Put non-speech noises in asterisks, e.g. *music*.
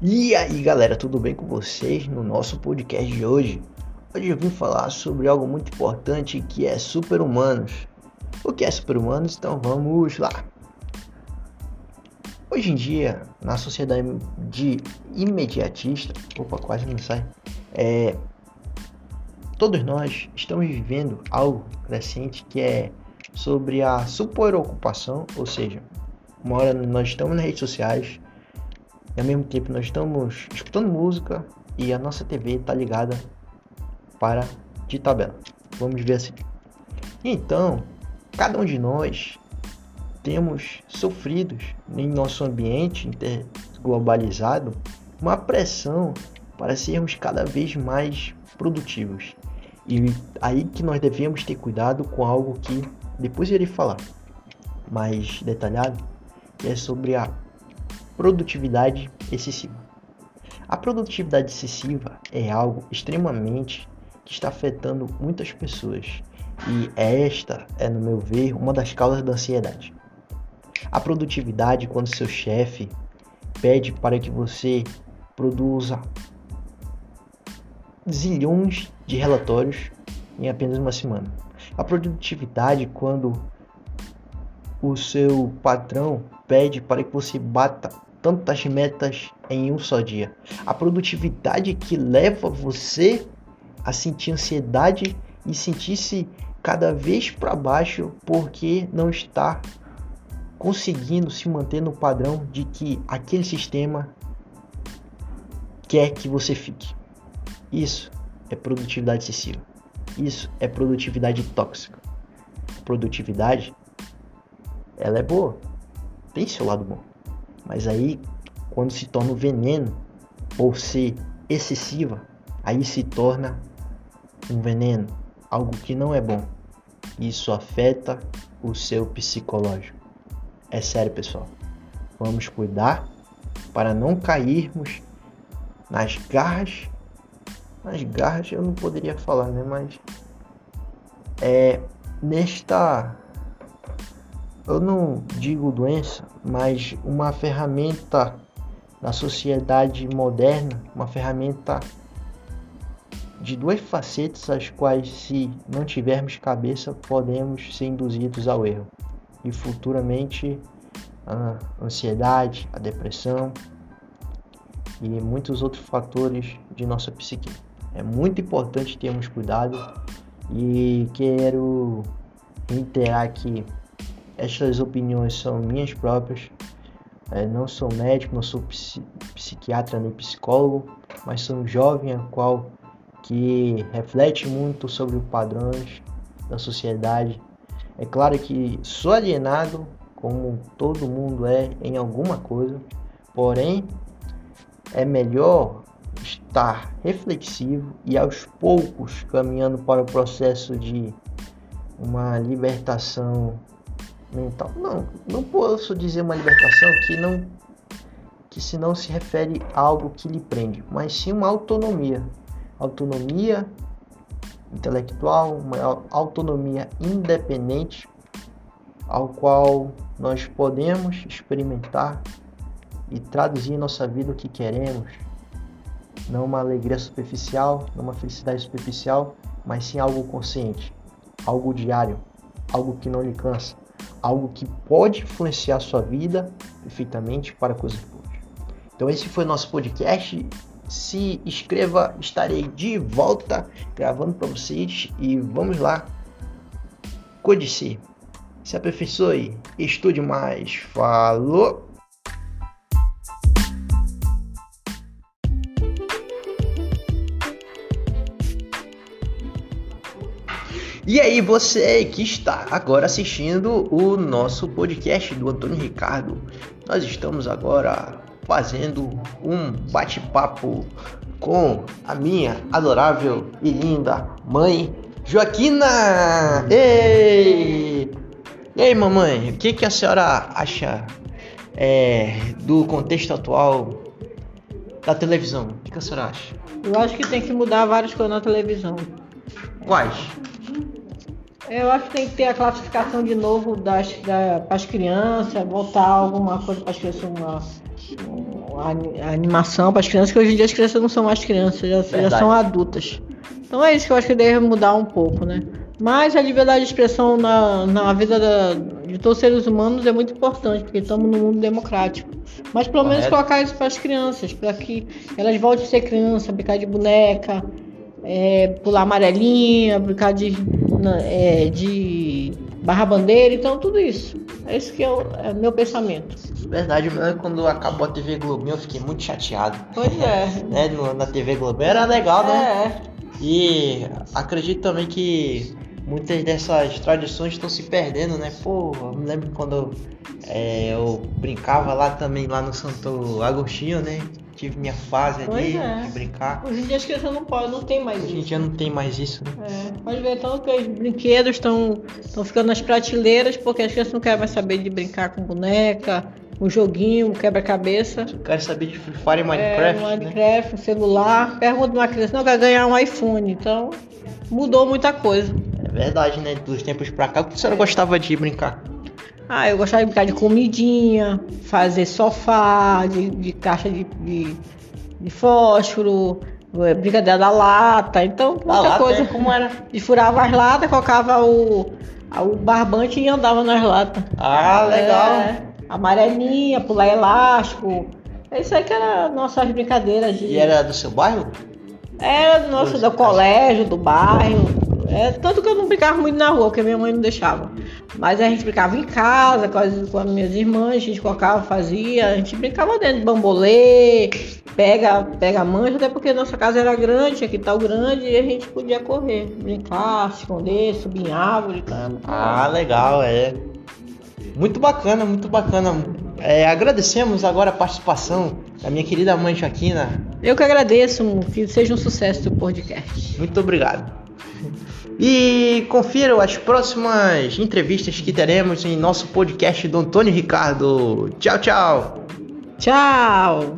E aí galera, tudo bem com vocês no nosso podcast de hoje? Hoje eu vim falar sobre algo muito importante que é super-humanos. O que é super-humanos? Então vamos lá. Hoje em dia, na sociedade de imediatista, opa, quase não sai, é, todos nós estamos vivendo algo crescente que é sobre a superocupação, ou seja, uma hora nós estamos nas redes sociais, e ao mesmo tempo nós estamos escutando música e a nossa TV está ligada para de tabela. Vamos ver assim. Então, cada um de nós temos sofrido em nosso ambiente globalizado uma pressão para sermos cada vez mais produtivos. E aí que nós devemos ter cuidado com algo que depois irei falar mais detalhado, que é sobre a Produtividade excessiva. A produtividade excessiva é algo extremamente que está afetando muitas pessoas e esta é, no meu ver, uma das causas da ansiedade. A produtividade, quando seu chefe pede para que você produza zilhões de relatórios em apenas uma semana. A produtividade, quando o seu patrão pede para que você bata tantas metas em um só dia. A produtividade que leva você a sentir ansiedade e sentir-se cada vez para baixo porque não está conseguindo se manter no padrão de que aquele sistema quer que você fique. Isso é produtividade excessiva. Isso é produtividade tóxica. Produtividade, ela é boa, tem seu lado bom. Mas aí, quando se torna um veneno ou ser excessiva, aí se torna um veneno, algo que não é bom. Isso afeta o seu psicológico. É sério, pessoal. Vamos cuidar para não cairmos nas garras. Nas garras eu não poderia falar, né? Mas é nesta eu não digo doença, mas uma ferramenta na sociedade moderna, uma ferramenta de duas facetas as quais se não tivermos cabeça podemos ser induzidos ao erro e futuramente a ansiedade, a depressão e muitos outros fatores de nossa psique. É muito importante termos cuidado e quero reiterar que estas opiniões são minhas próprias. É, não sou médico, não sou psiquiatra nem psicólogo, mas sou um jovem a qual que reflete muito sobre os padrões da sociedade. É claro que sou alienado, como todo mundo é em alguma coisa, porém é melhor estar reflexivo e aos poucos caminhando para o processo de uma libertação mental. Não, não posso dizer uma libertação que não que se não se refere a algo que lhe prende, mas sim uma autonomia. Autonomia intelectual, uma autonomia independente ao qual nós podemos experimentar e traduzir em nossa vida o que queremos. Não uma alegria superficial, não uma felicidade superficial, mas sim algo consciente, algo diário, algo que não lhe cansa algo que pode influenciar a sua vida perfeitamente para coisas boas. Então esse foi nosso podcast. Se inscreva, estarei de volta gravando para vocês e vamos lá. Codice, se aperfeiçoe, estude mais. Falou! E aí, você que está agora assistindo o nosso podcast do Antônio Ricardo, nós estamos agora fazendo um bate-papo com a minha adorável e linda mãe Joaquina! Ei! E aí, mamãe, o que, que a senhora acha é, do contexto atual da televisão? O que, que a senhora acha? Eu acho que tem que mudar várias coisas na televisão. Quais? Eu acho que tem que ter a classificação de novo das, da, para as crianças, voltar alguma coisa para as crianças, uma, a animação para as crianças, que hoje em dia as crianças não são mais crianças, já, já são adultas. Então é isso que eu acho que deve mudar um pouco, né? Mas a liberdade de expressão na, na vida da, de todos os seres humanos é muito importante, porque estamos num mundo democrático. Mas pelo Correto. menos colocar isso para as crianças, para que elas voltem a ser crianças, brincar de boneca, é, pular amarelinha, brincar de, é, de barra bandeira, então tudo isso. É isso que é o é meu pensamento. Verdade, quando acabou a TV Globinho eu fiquei muito chateado. Pois é. *laughs* né, na TV Globinho era legal, né? É. E acredito também que muitas dessas tradições estão se perdendo, né? Pô, eu me lembro quando é, eu brincava lá também, lá no Santo Agostinho, né? Tive minha fase ali é. de brincar. Hoje em dia as crianças não podem, não tem mais Hoje isso. Hoje em dia não tem mais isso, né? É, pode ver então que os brinquedos estão ficando nas prateleiras porque as crianças não querem mais saber de brincar com boneca, um joguinho, um quebra-cabeça. Quero saber de Free Fire e Minecraft. É, Minecraft, né? um celular. Pergunta uma criança, não, quer ganhar um iPhone. Então, mudou muita coisa. É verdade, né? Dos tempos pra cá, o que a senhora gostava de brincar? Ah, eu gostava de brincar de comidinha, fazer sofá, de, de caixa de, de, de fósforo, é, brincadeira da lata, então muita coisa. É? Como era? E furava as latas, colocava o, o barbante e andava nas latas. Ah, legal. É, amarelinha, pular elástico. É isso aí que era nossas brincadeiras. De... E era do seu bairro? Era do nosso, do colégio, do bairro. É, tanto que eu não brincava muito na rua, porque minha mãe não deixava. Mas a gente brincava em casa, com as, com as minhas irmãs, a gente colocava, fazia, a gente brincava dentro de bambolê, pega, pega mancha, até porque nossa casa era grande, tinha quintal grande e a gente podia correr, brincar, se esconder, subir em árvore. Ah, legal, é. Muito bacana, muito bacana. É, agradecemos agora a participação da minha querida mãe Joaquina. Eu que agradeço, que seja um sucesso o podcast. Muito obrigado. E confiram as próximas entrevistas que teremos em nosso podcast do Antônio Ricardo. Tchau, tchau. Tchau.